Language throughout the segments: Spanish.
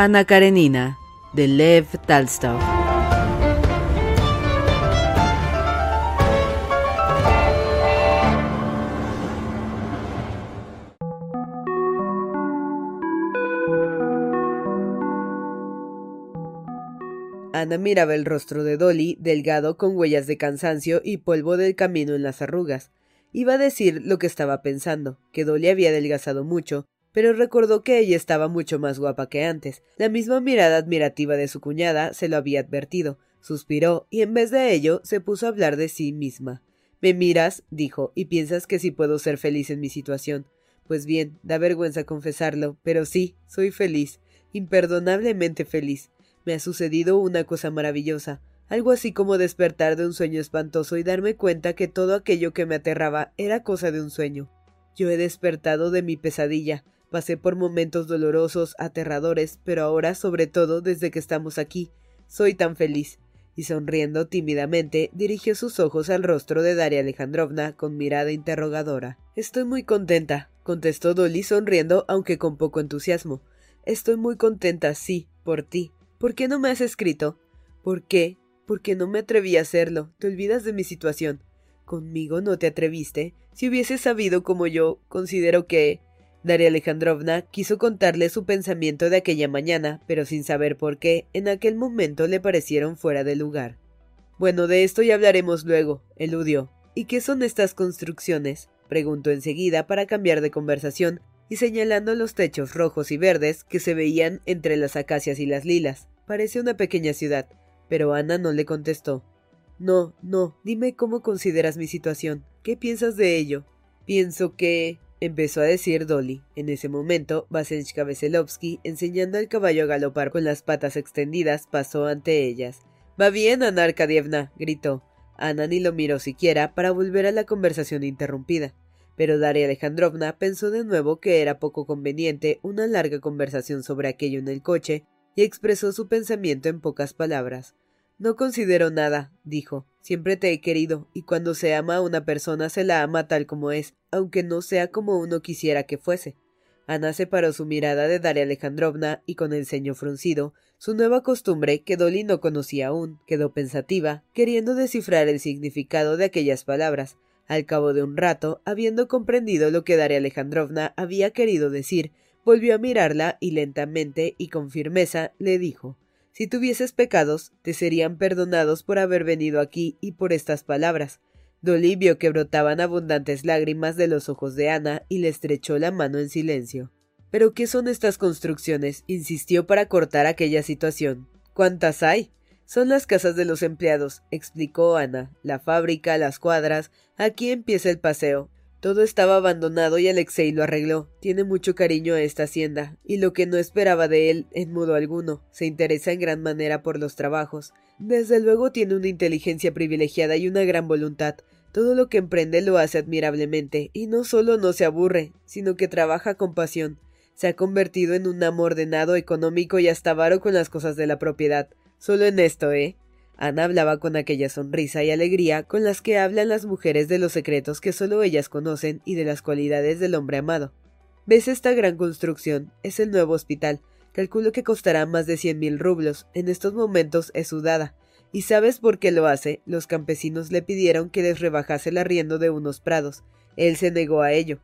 Ana Karenina, de Lev Talstov. Ana miraba el rostro de Dolly, delgado con huellas de cansancio y polvo del camino en las arrugas. Iba a decir lo que estaba pensando, que Dolly había adelgazado mucho, pero recordó que ella estaba mucho más guapa que antes. La misma mirada admirativa de su cuñada se lo había advertido. Suspiró y en vez de ello se puso a hablar de sí misma. Me miras, dijo, y piensas que sí puedo ser feliz en mi situación. Pues bien, da vergüenza confesarlo, pero sí, soy feliz, imperdonablemente feliz. Me ha sucedido una cosa maravillosa, algo así como despertar de un sueño espantoso y darme cuenta que todo aquello que me aterraba era cosa de un sueño. Yo he despertado de mi pesadilla, Pasé por momentos dolorosos, aterradores, pero ahora, sobre todo, desde que estamos aquí, soy tan feliz. Y sonriendo tímidamente, dirigió sus ojos al rostro de Daria Alejandrovna con mirada interrogadora. Estoy muy contenta, contestó Dolly sonriendo, aunque con poco entusiasmo. Estoy muy contenta, sí, por ti. ¿Por qué no me has escrito? ¿Por qué? Porque no me atreví a hacerlo. Te olvidas de mi situación. Conmigo no te atreviste. Si hubieses sabido como yo, considero que Daria Alejandrovna quiso contarle su pensamiento de aquella mañana, pero sin saber por qué, en aquel momento le parecieron fuera de lugar. Bueno, de esto ya hablaremos luego, eludió. ¿Y qué son estas construcciones? preguntó enseguida para cambiar de conversación y señalando los techos rojos y verdes que se veían entre las acacias y las lilas. Parece una pequeña ciudad, pero Ana no le contestó. No, no, dime cómo consideras mi situación. ¿Qué piensas de ello? Pienso que empezó a decir Dolly. En ese momento, Vasenchka Veselovsky, enseñando al caballo a galopar con las patas extendidas, pasó ante ellas. Va bien, Ana Arkadievna, gritó. Ana ni lo miró siquiera para volver a la conversación interrumpida. Pero Daria Alejandrovna pensó de nuevo que era poco conveniente una larga conversación sobre aquello en el coche y expresó su pensamiento en pocas palabras. No considero nada, dijo. Siempre te he querido, y cuando se ama a una persona se la ama tal como es, aunque no sea como uno quisiera que fuese. Ana separó su mirada de Daria Alejandrovna y con el ceño fruncido, su nueva costumbre que Dolly no conocía aún, quedó pensativa, queriendo descifrar el significado de aquellas palabras. Al cabo de un rato, habiendo comprendido lo que Daria Alejandrovna había querido decir, volvió a mirarla y lentamente y con firmeza le dijo si tuvieses pecados, te serían perdonados por haber venido aquí y por estas palabras. Dolly vio que brotaban abundantes lágrimas de los ojos de Ana y le estrechó la mano en silencio. ¿Pero qué son estas construcciones? insistió para cortar aquella situación. ¿Cuántas hay? Son las casas de los empleados, explicó Ana. La fábrica, las cuadras. Aquí empieza el paseo. Todo estaba abandonado y Alexei lo arregló. Tiene mucho cariño a esta hacienda, y lo que no esperaba de él, en modo alguno, se interesa en gran manera por los trabajos. Desde luego tiene una inteligencia privilegiada y una gran voluntad. Todo lo que emprende lo hace admirablemente, y no solo no se aburre, sino que trabaja con pasión. Se ha convertido en un amo ordenado, económico y hasta avaro con las cosas de la propiedad. Solo en esto, ¿eh? Ana hablaba con aquella sonrisa y alegría con las que hablan las mujeres de los secretos que solo ellas conocen y de las cualidades del hombre amado. ¿Ves esta gran construcción? Es el nuevo hospital. Calculo que costará más de cien mil rublos. En estos momentos es sudada. ¿Y sabes por qué lo hace? Los campesinos le pidieron que les rebajase el arriendo de unos prados. Él se negó a ello.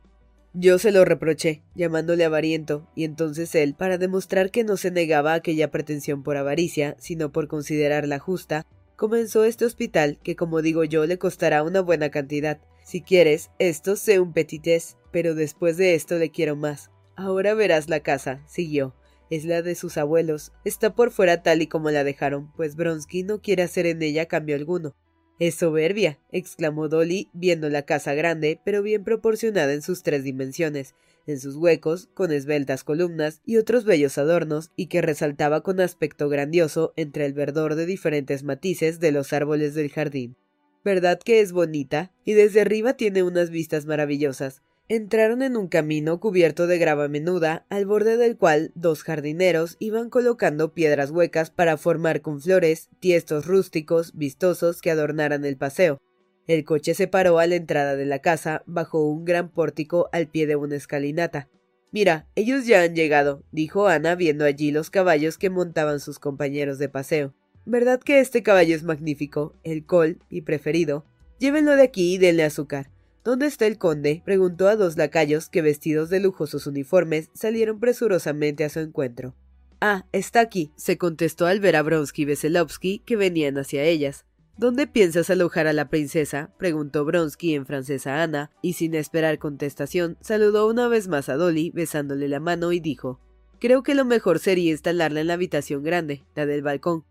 Yo se lo reproché, llamándole avariento, y entonces él, para demostrar que no se negaba a aquella pretensión por avaricia, sino por considerarla justa, comenzó este hospital que, como digo yo, le costará una buena cantidad. Si quieres, esto sé un petites, pero después de esto le quiero más. Ahora verás la casa, siguió es la de sus abuelos. Está por fuera tal y como la dejaron, pues Bronsky no quiere hacer en ella cambio alguno. Es soberbia, exclamó Dolly, viendo la casa grande, pero bien proporcionada en sus tres dimensiones, en sus huecos, con esbeltas columnas y otros bellos adornos, y que resaltaba con aspecto grandioso entre el verdor de diferentes matices de los árboles del jardín. ¿Verdad que es bonita? Y desde arriba tiene unas vistas maravillosas. Entraron en un camino cubierto de grava menuda, al borde del cual dos jardineros iban colocando piedras huecas para formar con flores tiestos rústicos, vistosos que adornaran el paseo. El coche se paró a la entrada de la casa, bajo un gran pórtico al pie de una escalinata. Mira, ellos ya han llegado, dijo Ana viendo allí los caballos que montaban sus compañeros de paseo. ¿Verdad que este caballo es magnífico? El col, y preferido. Llévenlo de aquí y denle azúcar. ¿Dónde está el conde? preguntó a dos lacayos que, vestidos de lujosos uniformes, salieron presurosamente a su encuentro. Ah, está aquí, se contestó al ver a Bronsky y Veselovsky que venían hacia ellas. ¿Dónde piensas alojar a la princesa? preguntó Bronsky en francés a Ana, y sin esperar contestación, saludó una vez más a Dolly, besándole la mano, y dijo Creo que lo mejor sería instalarla en la habitación grande, la del balcón.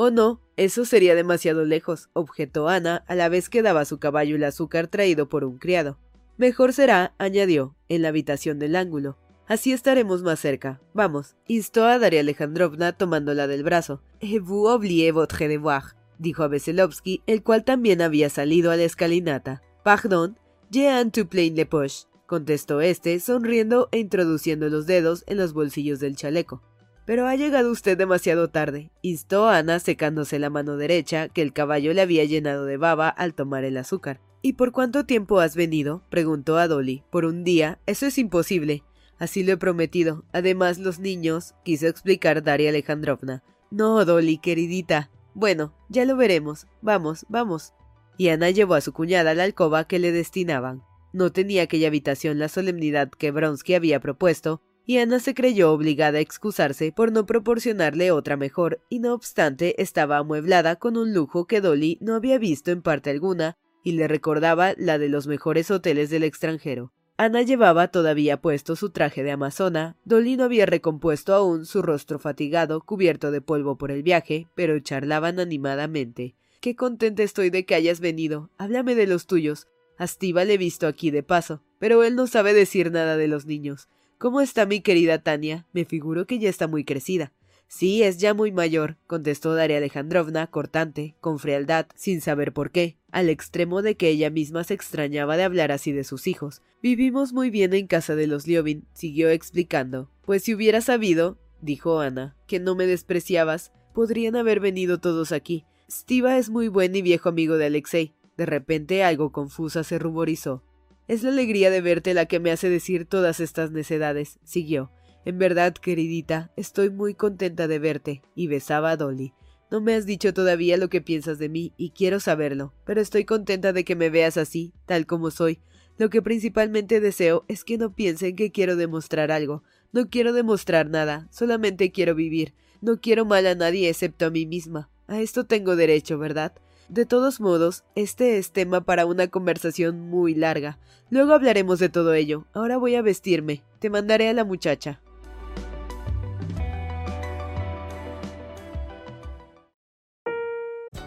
Oh no, eso sería demasiado lejos, objetó Ana a la vez que daba a su caballo el azúcar traído por un criado. Mejor será, añadió, en la habitación del ángulo. Así estaremos más cerca. Vamos, instó a Daria Alejandrovna tomándola del brazo. Et vous oubliez votre devoir, dijo a Veselovsky, el cual también había salido a la escalinata. Pardon, j'ai tu plein le poche, contestó este, sonriendo e introduciendo los dedos en los bolsillos del chaleco. Pero ha llegado usted demasiado tarde, instó Ana secándose la mano derecha, que el caballo le había llenado de baba al tomar el azúcar. ¿Y por cuánto tiempo has venido? preguntó a Dolly. Por un día. Eso es imposible. Así lo he prometido. Además, los niños, quiso explicar Daria Alejandrovna. No, Dolly, queridita. Bueno, ya lo veremos. Vamos, vamos. Y Ana llevó a su cuñada a la alcoba que le destinaban. No tenía aquella habitación la solemnidad que Bronsky había propuesto, y Ana se creyó obligada a excusarse por no proporcionarle otra mejor, y no obstante estaba amueblada con un lujo que Dolly no había visto en parte alguna, y le recordaba la de los mejores hoteles del extranjero. Ana llevaba todavía puesto su traje de amazona, Dolly no había recompuesto aún su rostro fatigado, cubierto de polvo por el viaje, pero charlaban animadamente. Qué contenta estoy de que hayas venido. Háblame de los tuyos. A le he visto aquí de paso, pero él no sabe decir nada de los niños. ¿Cómo está mi querida Tania? Me figuro que ya está muy crecida. Sí, es ya muy mayor, contestó Daria Alejandrovna, cortante, con frialdad, sin saber por qué, al extremo de que ella misma se extrañaba de hablar así de sus hijos. Vivimos muy bien en casa de los Liobin, siguió explicando. Pues si hubiera sabido, dijo Ana, que no me despreciabas, podrían haber venido todos aquí. Stiva es muy buen y viejo amigo de Alexei. De repente, algo confusa, se ruborizó. Es la alegría de verte la que me hace decir todas estas necedades, siguió. En verdad, queridita, estoy muy contenta de verte, y besaba a Dolly. No me has dicho todavía lo que piensas de mí, y quiero saberlo, pero estoy contenta de que me veas así, tal como soy. Lo que principalmente deseo es que no piensen que quiero demostrar algo. No quiero demostrar nada, solamente quiero vivir. No quiero mal a nadie excepto a mí misma. A esto tengo derecho, ¿verdad? De todos modos, este es tema para una conversación muy larga. Luego hablaremos de todo ello. Ahora voy a vestirme. Te mandaré a la muchacha.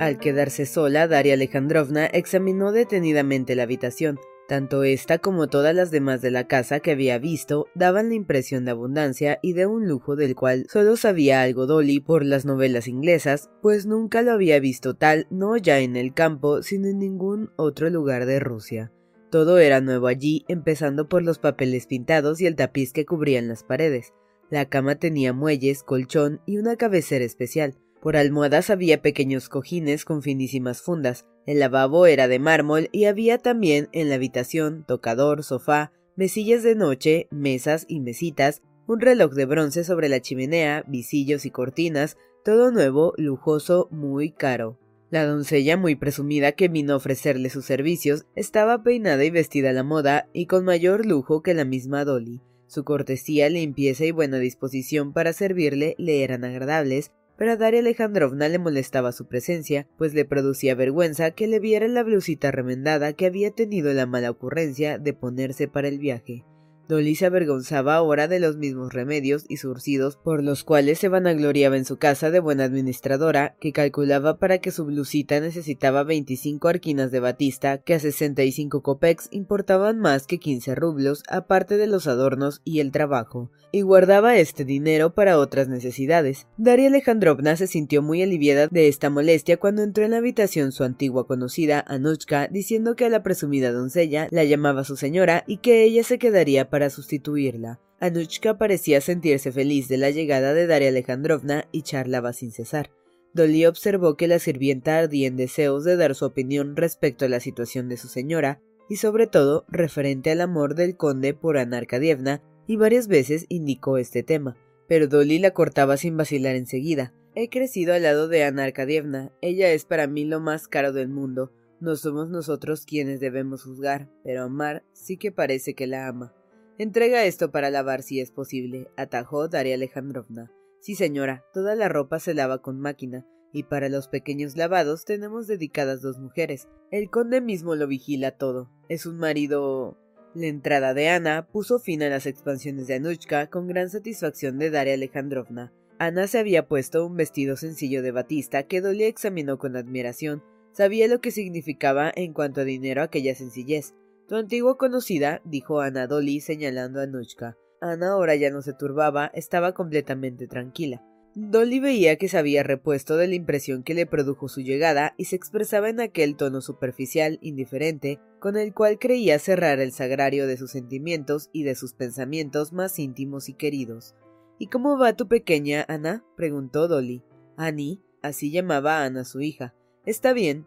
Al quedarse sola, Daria Alejandrovna examinó detenidamente la habitación. Tanto esta como todas las demás de la casa que había visto daban la impresión de abundancia y de un lujo del cual solo sabía algo Dolly por las novelas inglesas, pues nunca lo había visto tal no ya en el campo, sino en ningún otro lugar de Rusia. Todo era nuevo allí, empezando por los papeles pintados y el tapiz que cubrían las paredes. La cama tenía muelles, colchón y una cabecera especial. Por almohadas había pequeños cojines con finísimas fundas, el lavabo era de mármol y había también en la habitación tocador, sofá, mesillas de noche, mesas y mesitas, un reloj de bronce sobre la chimenea, visillos y cortinas, todo nuevo, lujoso, muy caro. La doncella, muy presumida que vino a ofrecerle sus servicios, estaba peinada y vestida a la moda y con mayor lujo que la misma Dolly. Su cortesía, limpieza y buena disposición para servirle le eran agradables, pero a Daria Alejandrovna le molestaba su presencia, pues le producía vergüenza que le viera la blusita remendada que había tenido la mala ocurrencia de ponerse para el viaje. Dolly se avergonzaba ahora de los mismos remedios y surcidos por los cuales se vanagloriaba en su casa de buena administradora, que calculaba para que su blusita necesitaba 25 arquinas de batista, que a 65 copex importaban más que 15 rublos, aparte de los adornos y el trabajo, y guardaba este dinero para otras necesidades. Daria Alejandrovna se sintió muy aliviada de esta molestia cuando entró en la habitación su antigua conocida, Anushka, diciendo que a la presumida doncella la llamaba su señora y que ella se quedaría sustituirla. Anushka parecía sentirse feliz de la llegada de Daria Alejandrovna y charlaba sin cesar. Dolly observó que la sirvienta ardía en deseos de dar su opinión respecto a la situación de su señora, y sobre todo referente al amor del conde por Ana Arkadievna, y varias veces indicó este tema, pero Dolly la cortaba sin vacilar enseguida. He crecido al lado de Ana Arkadievna, ella es para mí lo más caro del mundo, no somos nosotros quienes debemos juzgar, pero amar sí que parece que la ama. Entrega esto para lavar si es posible, atajó Daria Alejandrovna. Sí, señora, toda la ropa se lava con máquina, y para los pequeños lavados tenemos dedicadas dos mujeres. El conde mismo lo vigila todo. Es un marido. La entrada de Ana puso fin a las expansiones de Anushka con gran satisfacción de Daria Alejandrovna. Ana se había puesto un vestido sencillo de batista que Dolly examinó con admiración. Sabía lo que significaba en cuanto a dinero aquella sencillez. Tu antigua conocida, dijo Ana Dolly señalando a Anushka. Ana ahora ya no se turbaba, estaba completamente tranquila. Dolly veía que se había repuesto de la impresión que le produjo su llegada y se expresaba en aquel tono superficial, indiferente, con el cual creía cerrar el sagrario de sus sentimientos y de sus pensamientos más íntimos y queridos. ¿Y cómo va tu pequeña, Ana? preguntó Dolly. Annie, así llamaba a Ana su hija. Está bien.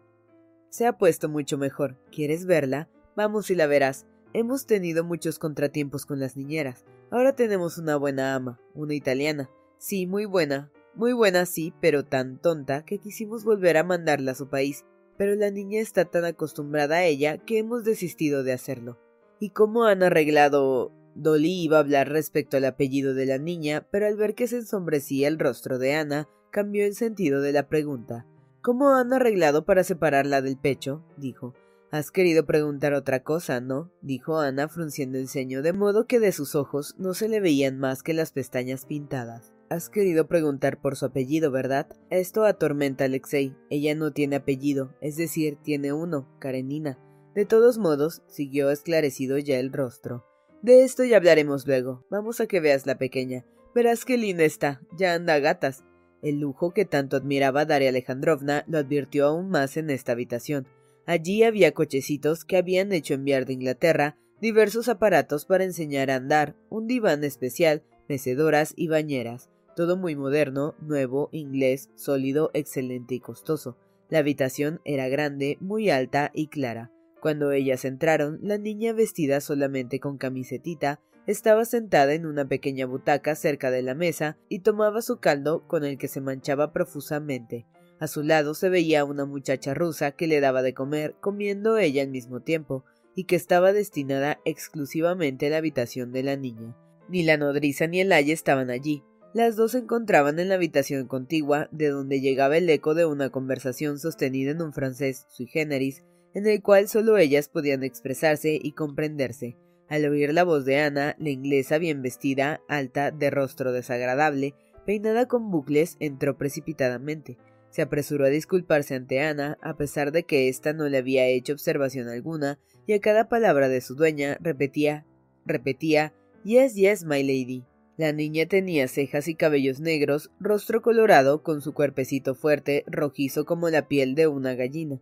Se ha puesto mucho mejor. ¿Quieres verla? Vamos y la verás. Hemos tenido muchos contratiempos con las niñeras. Ahora tenemos una buena ama, una italiana. Sí, muy buena. Muy buena, sí, pero tan tonta que quisimos volver a mandarla a su país. Pero la niña está tan acostumbrada a ella que hemos desistido de hacerlo. ¿Y cómo han arreglado? Dolly iba a hablar respecto al apellido de la niña, pero al ver que se ensombrecía el rostro de Ana, cambió el sentido de la pregunta. ¿Cómo han arreglado para separarla del pecho? dijo. Has querido preguntar otra cosa, ¿no? dijo Ana frunciendo el ceño, de modo que de sus ojos no se le veían más que las pestañas pintadas. Has querido preguntar por su apellido, ¿verdad? Esto atormenta a Alexei. Ella no tiene apellido, es decir, tiene uno, Karenina. De todos modos, siguió esclarecido ya el rostro. De esto ya hablaremos luego. Vamos a que veas la pequeña. Verás qué linda está. Ya anda a gatas. El lujo que tanto admiraba Daria Alejandrovna lo advirtió aún más en esta habitación. Allí había cochecitos que habían hecho enviar de Inglaterra, diversos aparatos para enseñar a andar, un diván especial, mecedoras y bañeras, todo muy moderno, nuevo, inglés, sólido, excelente y costoso. La habitación era grande, muy alta y clara. Cuando ellas entraron, la niña vestida solamente con camisetita estaba sentada en una pequeña butaca cerca de la mesa y tomaba su caldo con el que se manchaba profusamente. A su lado se veía una muchacha rusa que le daba de comer, comiendo ella al mismo tiempo, y que estaba destinada exclusivamente a la habitación de la niña. Ni la nodriza ni el aye estaban allí. Las dos se encontraban en la habitación contigua, de donde llegaba el eco de una conversación sostenida en un francés sui generis, en el cual solo ellas podían expresarse y comprenderse. Al oír la voz de Ana, la inglesa bien vestida, alta, de rostro desagradable, peinada con bucles, entró precipitadamente. Se apresuró a disculparse ante Ana, a pesar de que ésta no le había hecho observación alguna, y a cada palabra de su dueña repetía, repetía, Yes, yes, my lady. La niña tenía cejas y cabellos negros, rostro colorado, con su cuerpecito fuerte, rojizo como la piel de una gallina.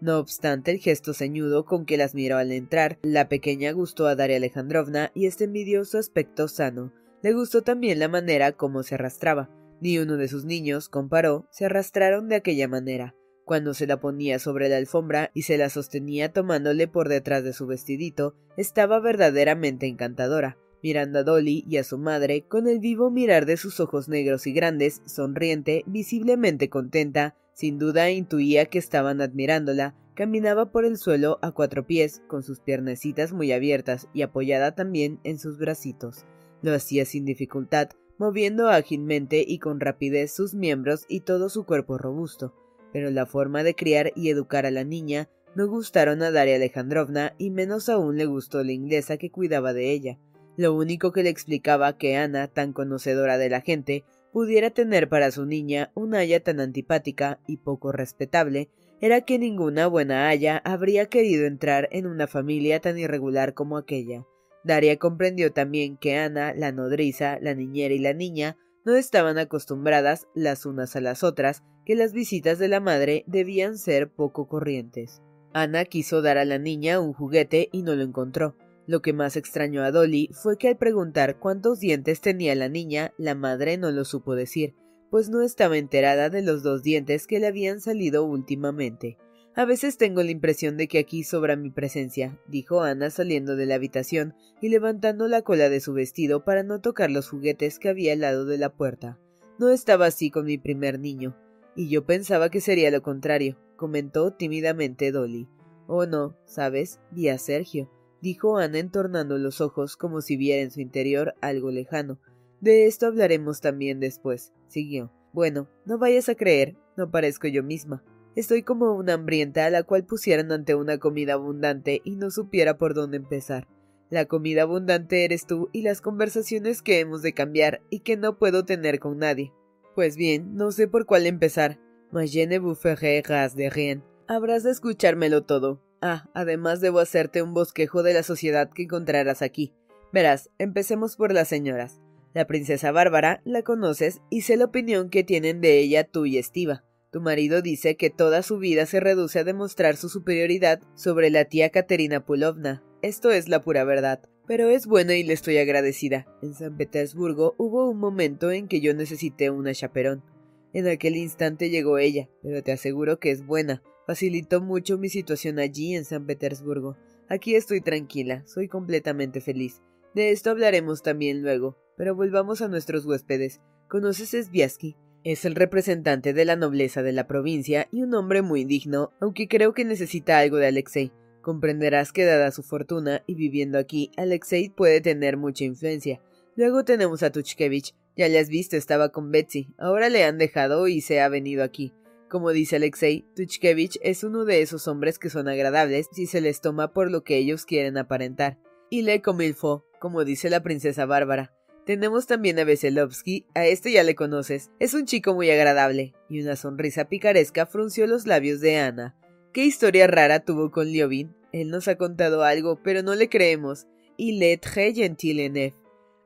No obstante el gesto ceñudo con que las miró al entrar, la pequeña gustó a Daria Alejandrovna y este envidioso aspecto sano. Le gustó también la manera como se arrastraba. Ni uno de sus niños, comparó, se arrastraron de aquella manera. Cuando se la ponía sobre la alfombra y se la sostenía tomándole por detrás de su vestidito, estaba verdaderamente encantadora, mirando a Dolly y a su madre con el vivo mirar de sus ojos negros y grandes, sonriente, visiblemente contenta, sin duda intuía que estaban admirándola, caminaba por el suelo a cuatro pies, con sus piernecitas muy abiertas y apoyada también en sus bracitos. Lo hacía sin dificultad, moviendo ágilmente y con rapidez sus miembros y todo su cuerpo robusto, pero la forma de criar y educar a la niña no gustaron a Daria Alejandrovna y menos aún le gustó la inglesa que cuidaba de ella. Lo único que le explicaba que Ana, tan conocedora de la gente, pudiera tener para su niña una haya tan antipática y poco respetable, era que ninguna buena haya habría querido entrar en una familia tan irregular como aquella. Daria comprendió también que Ana, la nodriza, la niñera y la niña no estaban acostumbradas las unas a las otras, que las visitas de la madre debían ser poco corrientes. Ana quiso dar a la niña un juguete y no lo encontró. Lo que más extrañó a Dolly fue que al preguntar cuántos dientes tenía la niña, la madre no lo supo decir, pues no estaba enterada de los dos dientes que le habían salido últimamente. A veces tengo la impresión de que aquí sobra mi presencia, dijo Ana saliendo de la habitación y levantando la cola de su vestido para no tocar los juguetes que había al lado de la puerta. No estaba así con mi primer niño, y yo pensaba que sería lo contrario, comentó tímidamente Dolly. Oh no, sabes, vi Sergio, dijo Ana entornando los ojos como si viera en su interior algo lejano. De esto hablaremos también después, siguió. Bueno, no vayas a creer, no parezco yo misma. Estoy como una hambrienta a la cual pusieran ante una comida abundante y no supiera por dónde empezar. La comida abundante eres tú y las conversaciones que hemos de cambiar y que no puedo tener con nadie. Pues bien, no sé por cuál empezar. Mas je ne vous ferai de rien. Habrás de escuchármelo todo. Ah, además debo hacerte un bosquejo de la sociedad que encontrarás aquí. Verás, empecemos por las señoras. La princesa Bárbara la conoces y sé la opinión que tienen de ella tú y Estiva. Tu marido dice que toda su vida se reduce a demostrar su superioridad sobre la tía Katerina Pulovna. Esto es la pura verdad. Pero es buena y le estoy agradecida. En San Petersburgo hubo un momento en que yo necesité una chaperón. En aquel instante llegó ella, pero te aseguro que es buena. Facilitó mucho mi situación allí en San Petersburgo. Aquí estoy tranquila, soy completamente feliz. De esto hablaremos también luego, pero volvamos a nuestros huéspedes. ¿Conoces Sviasky? Es el representante de la nobleza de la provincia y un hombre muy digno, aunque creo que necesita algo de Alexei. Comprenderás que dada su fortuna y viviendo aquí, Alexei puede tener mucha influencia. Luego tenemos a Tuchkevich. Ya le has visto, estaba con Betsy. Ahora le han dejado y se ha venido aquí. Como dice Alexei, Tuchkevich es uno de esos hombres que son agradables si se les toma por lo que ellos quieren aparentar. Y le comilfo, como dice la princesa Bárbara. Tenemos también a Veselovsky, a este ya le conoces, es un chico muy agradable, y una sonrisa picaresca frunció los labios de Ana. ¿Qué historia rara tuvo con Liovin? Él nos ha contado algo, pero no le creemos. Y le très gentil en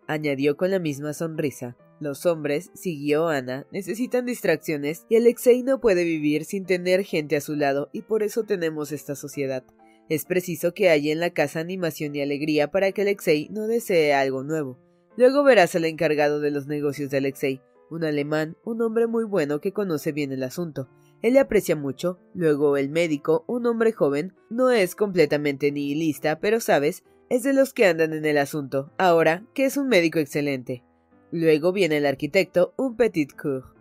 añadió con la misma sonrisa. Los hombres, siguió Ana, necesitan distracciones y Alexei no puede vivir sin tener gente a su lado y por eso tenemos esta sociedad. Es preciso que haya en la casa animación y alegría para que Alexei no desee algo nuevo. Luego verás al encargado de los negocios de Alexei, un alemán, un hombre muy bueno que conoce bien el asunto. Él le aprecia mucho. Luego el médico, un hombre joven, no es completamente nihilista, pero sabes, es de los que andan en el asunto. Ahora, que es un médico excelente. Luego viene el arquitecto, un petit coeur.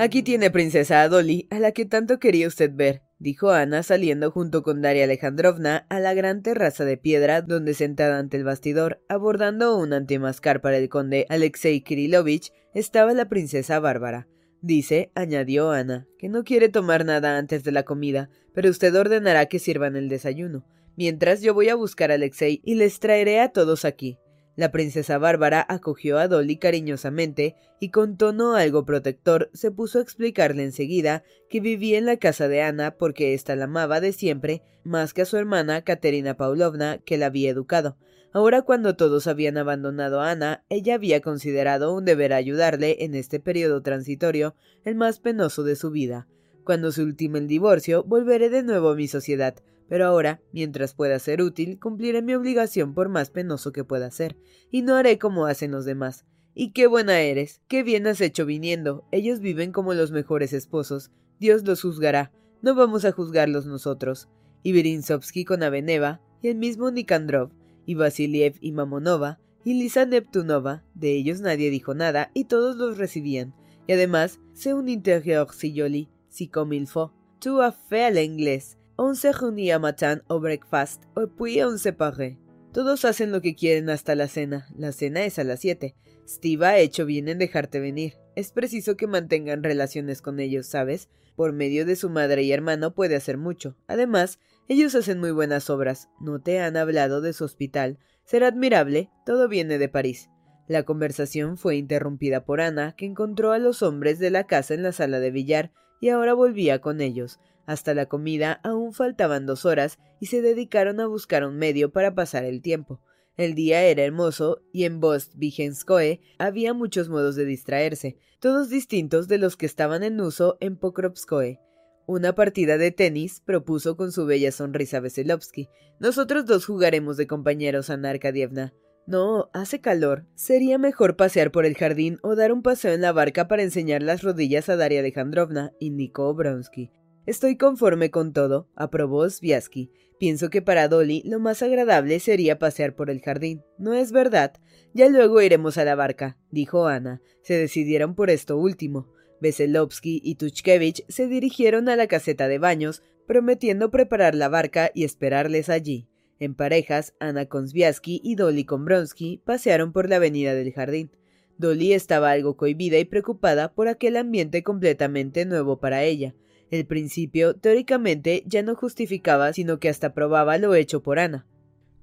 Aquí tiene princesa Dolly, a la que tanto quería usted ver, dijo Ana saliendo junto con Daria Alejandrovna a la gran terraza de piedra donde sentada ante el bastidor, abordando un antimascar para el conde Alexei Kirilovich, estaba la princesa Bárbara. Dice, añadió Ana, que no quiere tomar nada antes de la comida, pero usted ordenará que sirvan el desayuno. Mientras yo voy a buscar a Alexei y les traeré a todos aquí. La princesa Bárbara acogió a Dolly cariñosamente y con tono algo protector se puso a explicarle enseguida que vivía en la casa de Ana porque ésta la amaba de siempre más que a su hermana Katerina Paulovna que la había educado. Ahora cuando todos habían abandonado a Ana, ella había considerado un deber ayudarle en este periodo transitorio, el más penoso de su vida. Cuando se ultime el divorcio, volveré de nuevo a mi sociedad, pero ahora, mientras pueda ser útil, cumpliré mi obligación por más penoso que pueda ser, y no haré como hacen los demás. Y qué buena eres, qué bien has hecho viniendo. Ellos viven como los mejores esposos. Dios los juzgará. No vamos a juzgarlos nosotros. Y Berinsovsky con Aveneva, y el mismo Nikandrov, y Vasiliev y Mamonova, y Lisa Neptunova, de ellos nadie dijo nada, y todos los recibían. Y además, sé un intérieur si joli, si comme il faut. À fait à l'inglés. On se reunía matin o breakfast, o puis on se paré. Todos hacen lo que quieren hasta la cena. La cena es a las siete. Steve ha hecho bien en dejarte venir. Es preciso que mantengan relaciones con ellos, ¿sabes? Por medio de su madre y hermano puede hacer mucho. Además, ellos hacen muy buenas obras. No te han hablado de su hospital. Será admirable. Todo viene de París. La conversación fue interrumpida por Ana, que encontró a los hombres de la casa en la sala de billar y ahora volvía con ellos. Hasta la comida aún faltaban dos horas y se dedicaron a buscar un medio para pasar el tiempo. El día era hermoso y en Bost Vigenskoe había muchos modos de distraerse, todos distintos de los que estaban en uso en Pokrovskoe. Una partida de tenis propuso con su bella sonrisa Veselovsky. Nosotros dos jugaremos de compañeros, Ana Arkadievna. No, hace calor. Sería mejor pasear por el jardín o dar un paseo en la barca para enseñar las rodillas a Daria Alejandrovna, indicó Obronsky. Estoy conforme con todo, aprobó Sviasky. Pienso que para Dolly lo más agradable sería pasear por el jardín. ¿No es verdad? Ya luego iremos a la barca, dijo Ana. Se decidieron por esto último. Veselovsky y Tuchkevich se dirigieron a la caseta de baños, prometiendo preparar la barca y esperarles allí. En parejas, Ana con Sviasky y Dolly con Bronsky pasearon por la avenida del jardín. Dolly estaba algo cohibida y preocupada por aquel ambiente completamente nuevo para ella. El principio, teóricamente, ya no justificaba, sino que hasta probaba lo hecho por Ana.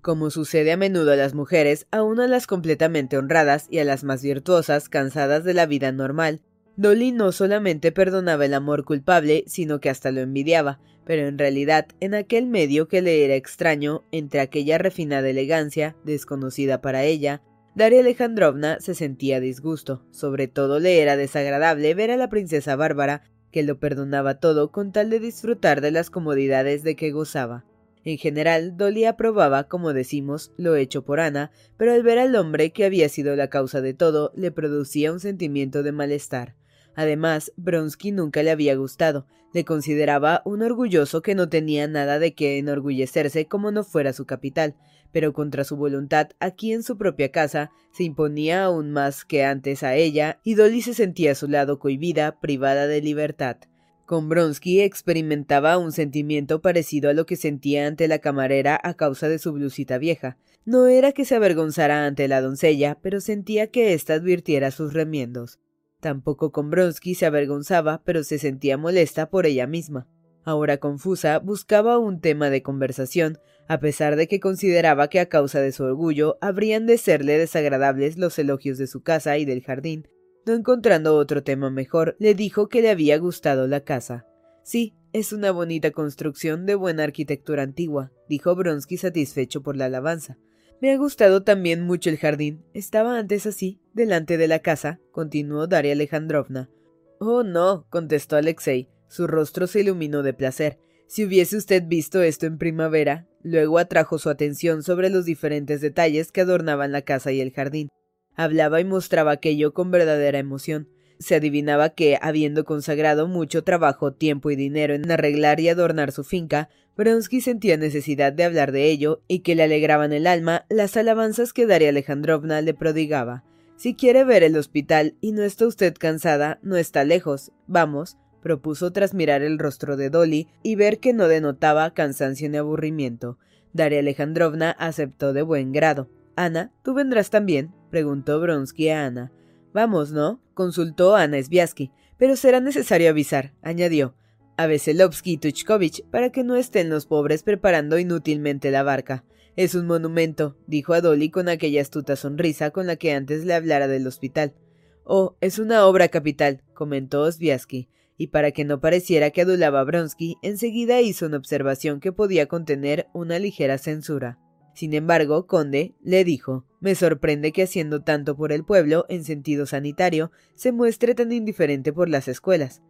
Como sucede a menudo a las mujeres, aun a las completamente honradas y a las más virtuosas, cansadas de la vida normal, Dolly no solamente perdonaba el amor culpable, sino que hasta lo envidiaba, pero en realidad, en aquel medio que le era extraño, entre aquella refinada elegancia, desconocida para ella, Daria Alejandrovna se sentía disgusto. Sobre todo le era desagradable ver a la princesa Bárbara que lo perdonaba todo con tal de disfrutar de las comodidades de que gozaba. En general, Dolly aprobaba, como decimos, lo hecho por Ana, pero al ver al hombre que había sido la causa de todo, le producía un sentimiento de malestar. Además, Bronsky nunca le había gustado, le consideraba un orgulloso que no tenía nada de qué enorgullecerse como no fuera su capital, pero contra su voluntad aquí en su propia casa se imponía aún más que antes a ella, y Dolly se sentía a su lado cohibida, privada de libertad. Con Bronsky experimentaba un sentimiento parecido a lo que sentía ante la camarera a causa de su blusita vieja. No era que se avergonzara ante la doncella, pero sentía que ésta advirtiera sus remiendos. Tampoco con Bronsky se avergonzaba, pero se sentía molesta por ella misma. Ahora confusa, buscaba un tema de conversación, a pesar de que consideraba que a causa de su orgullo habrían de serle desagradables los elogios de su casa y del jardín. No encontrando otro tema mejor, le dijo que le había gustado la casa. Sí, es una bonita construcción de buena arquitectura antigua, dijo Bronsky satisfecho por la alabanza. Me ha gustado también mucho el jardín. Estaba antes así, delante de la casa, continuó Daria Alejandrovna. Oh, no, contestó Alexei. Su rostro se iluminó de placer. Si hubiese usted visto esto en primavera. Luego atrajo su atención sobre los diferentes detalles que adornaban la casa y el jardín. Hablaba y mostraba aquello con verdadera emoción. Se adivinaba que, habiendo consagrado mucho trabajo, tiempo y dinero en arreglar y adornar su finca, Bronsky sentía necesidad de hablar de ello y que le alegraban el alma las alabanzas que Daria Alejandrovna le prodigaba. Si quiere ver el hospital y no está usted cansada, no está lejos. Vamos, propuso tras mirar el rostro de Dolly y ver que no denotaba cansancio ni aburrimiento. Daria Alejandrovna aceptó de buen grado. Ana, ¿tú vendrás también? preguntó Bronsky a Ana. Vamos, ¿no? consultó Ana Sviasky. Pero será necesario avisar, añadió a Veselovsky y Tuchkovich para que no estén los pobres preparando inútilmente la barca. Es un monumento, dijo a Dolly con aquella astuta sonrisa con la que antes le hablara del hospital. Oh, es una obra capital, comentó Osviaski, y para que no pareciera que adulaba a Bronsky, enseguida hizo una observación que podía contener una ligera censura. Sin embargo, Conde le dijo Me sorprende que haciendo tanto por el pueblo en sentido sanitario, se muestre tan indiferente por las escuelas.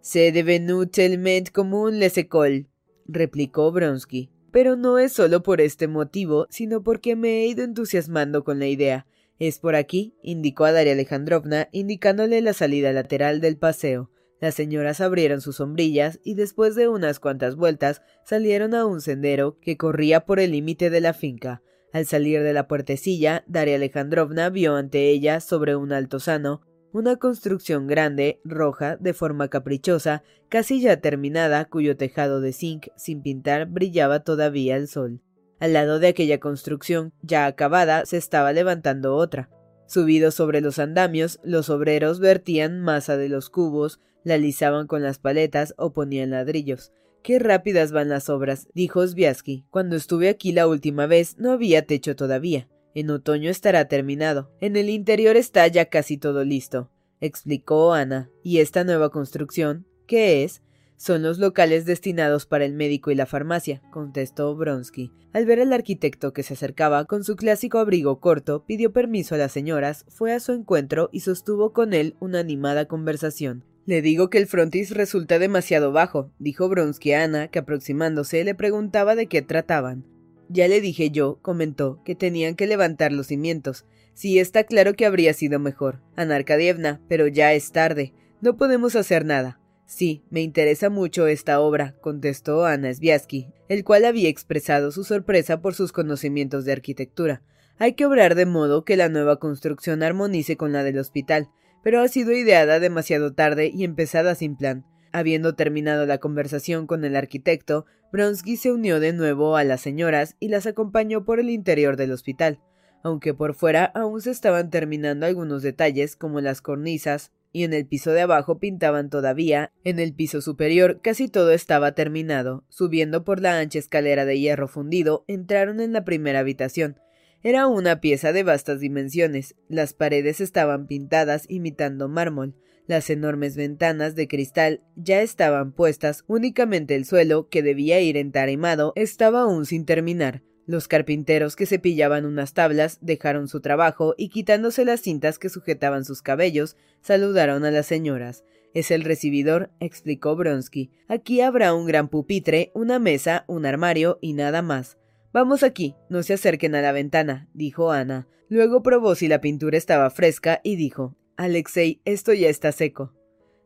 C'est devenu tellement común les écoles, replicó Bronsky. Pero no es solo por este motivo, sino porque me he ido entusiasmando con la idea. Es por aquí, indicó a Daria Alejandrovna, indicándole la salida lateral del paseo. Las señoras abrieron sus sombrillas y después de unas cuantas vueltas salieron a un sendero que corría por el límite de la finca. Al salir de la puertecilla, Daria Alejandrovna vio ante ella, sobre un altozano, una construcción grande, roja, de forma caprichosa, casi ya terminada, cuyo tejado de zinc, sin pintar, brillaba todavía al sol. Al lado de aquella construcción, ya acabada, se estaba levantando otra. Subidos sobre los andamios, los obreros vertían masa de los cubos, la alisaban con las paletas o ponían ladrillos. Qué rápidas van las obras, dijo Sviasky. Cuando estuve aquí la última vez no había techo todavía. En otoño estará terminado. En el interior está ya casi todo listo, explicó Ana. ¿Y esta nueva construcción? ¿Qué es? Son los locales destinados para el médico y la farmacia, contestó Bronsky. Al ver al arquitecto que se acercaba con su clásico abrigo corto, pidió permiso a las señoras, fue a su encuentro y sostuvo con él una animada conversación. Le digo que el frontis resulta demasiado bajo, dijo Bronsky a Ana, que aproximándose le preguntaba de qué trataban. Ya le dije yo, comentó, que tenían que levantar los cimientos. Sí, está claro que habría sido mejor, Ana Arkadievna, pero ya es tarde. No podemos hacer nada. Sí, me interesa mucho esta obra, contestó Ana Sviasky, el cual había expresado su sorpresa por sus conocimientos de arquitectura. Hay que obrar de modo que la nueva construcción armonice con la del hospital, pero ha sido ideada demasiado tarde y empezada sin plan. Habiendo terminado la conversación con el arquitecto, Bronsky se unió de nuevo a las señoras y las acompañó por el interior del hospital, aunque por fuera aún se estaban terminando algunos detalles como las cornisas, y en el piso de abajo pintaban todavía, en el piso superior casi todo estaba terminado. Subiendo por la ancha escalera de hierro fundido, entraron en la primera habitación. Era una pieza de vastas dimensiones. Las paredes estaban pintadas imitando mármol. Las enormes ventanas de cristal ya estaban puestas, únicamente el suelo, que debía ir entarimado, estaba aún sin terminar. Los carpinteros que cepillaban unas tablas dejaron su trabajo y quitándose las cintas que sujetaban sus cabellos, saludaron a las señoras. Es el recibidor, explicó Bronsky. Aquí habrá un gran pupitre, una mesa, un armario y nada más. Vamos aquí, no se acerquen a la ventana, dijo Ana. Luego probó si la pintura estaba fresca y dijo Alexei, esto ya está seco.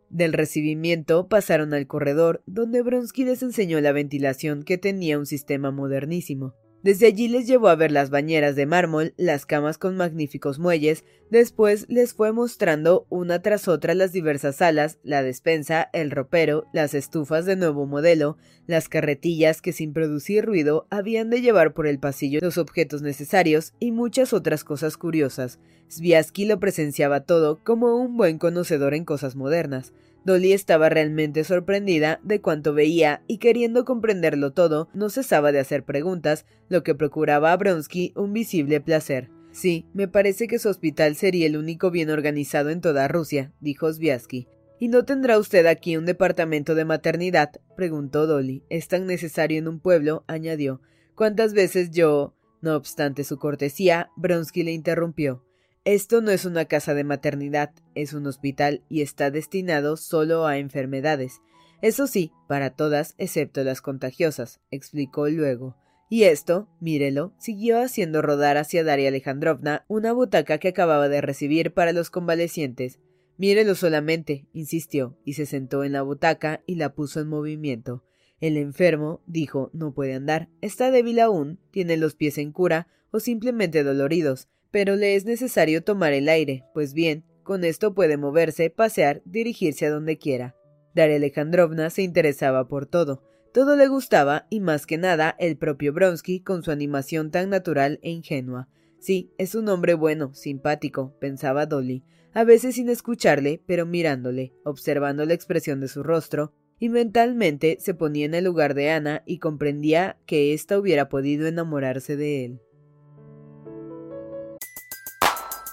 Del recibimiento pasaron al corredor, donde Bronsky les enseñó la ventilación que tenía un sistema modernísimo. Desde allí les llevó a ver las bañeras de mármol, las camas con magníficos muelles, después les fue mostrando una tras otra las diversas salas, la despensa, el ropero, las estufas de nuevo modelo, las carretillas que sin producir ruido habían de llevar por el pasillo los objetos necesarios y muchas otras cosas curiosas. Sviasky lo presenciaba todo como un buen conocedor en cosas modernas. Dolly estaba realmente sorprendida de cuanto veía y queriendo comprenderlo todo, no cesaba de hacer preguntas, lo que procuraba a Bronsky un visible placer. Sí, me parece que su hospital sería el único bien organizado en toda Rusia, dijo Sviasky. ¿Y no tendrá usted aquí un departamento de maternidad? preguntó Dolly. Es tan necesario en un pueblo, añadió. ¿Cuántas veces yo... No obstante su cortesía, Bronsky le interrumpió. Esto no es una casa de maternidad, es un hospital y está destinado solo a enfermedades. Eso sí, para todas excepto las contagiosas, explicó luego. Y esto, mírelo, siguió haciendo rodar hacia Daria Alejandrovna una butaca que acababa de recibir para los convalecientes. Mírelo solamente, insistió, y se sentó en la butaca y la puso en movimiento. El enfermo, dijo, no puede andar, está débil aún, tiene los pies en cura o simplemente doloridos, pero le es necesario tomar el aire, pues bien, con esto puede moverse, pasear, dirigirse a donde quiera. Daria Alejandrovna se interesaba por todo, todo le gustaba y más que nada el propio Bronsky con su animación tan natural e ingenua. Sí, es un hombre bueno, simpático, pensaba Dolly, a veces sin escucharle, pero mirándole, observando la expresión de su rostro, y mentalmente se ponía en el lugar de Ana y comprendía que ésta hubiera podido enamorarse de él.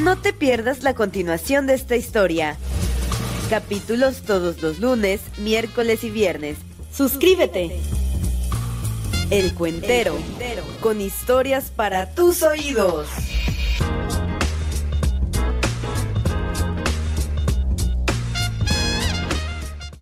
No te pierdas la continuación de esta historia. Capítulos todos los lunes, miércoles y viernes. Suscríbete. El Cuentero, con historias para tus oídos.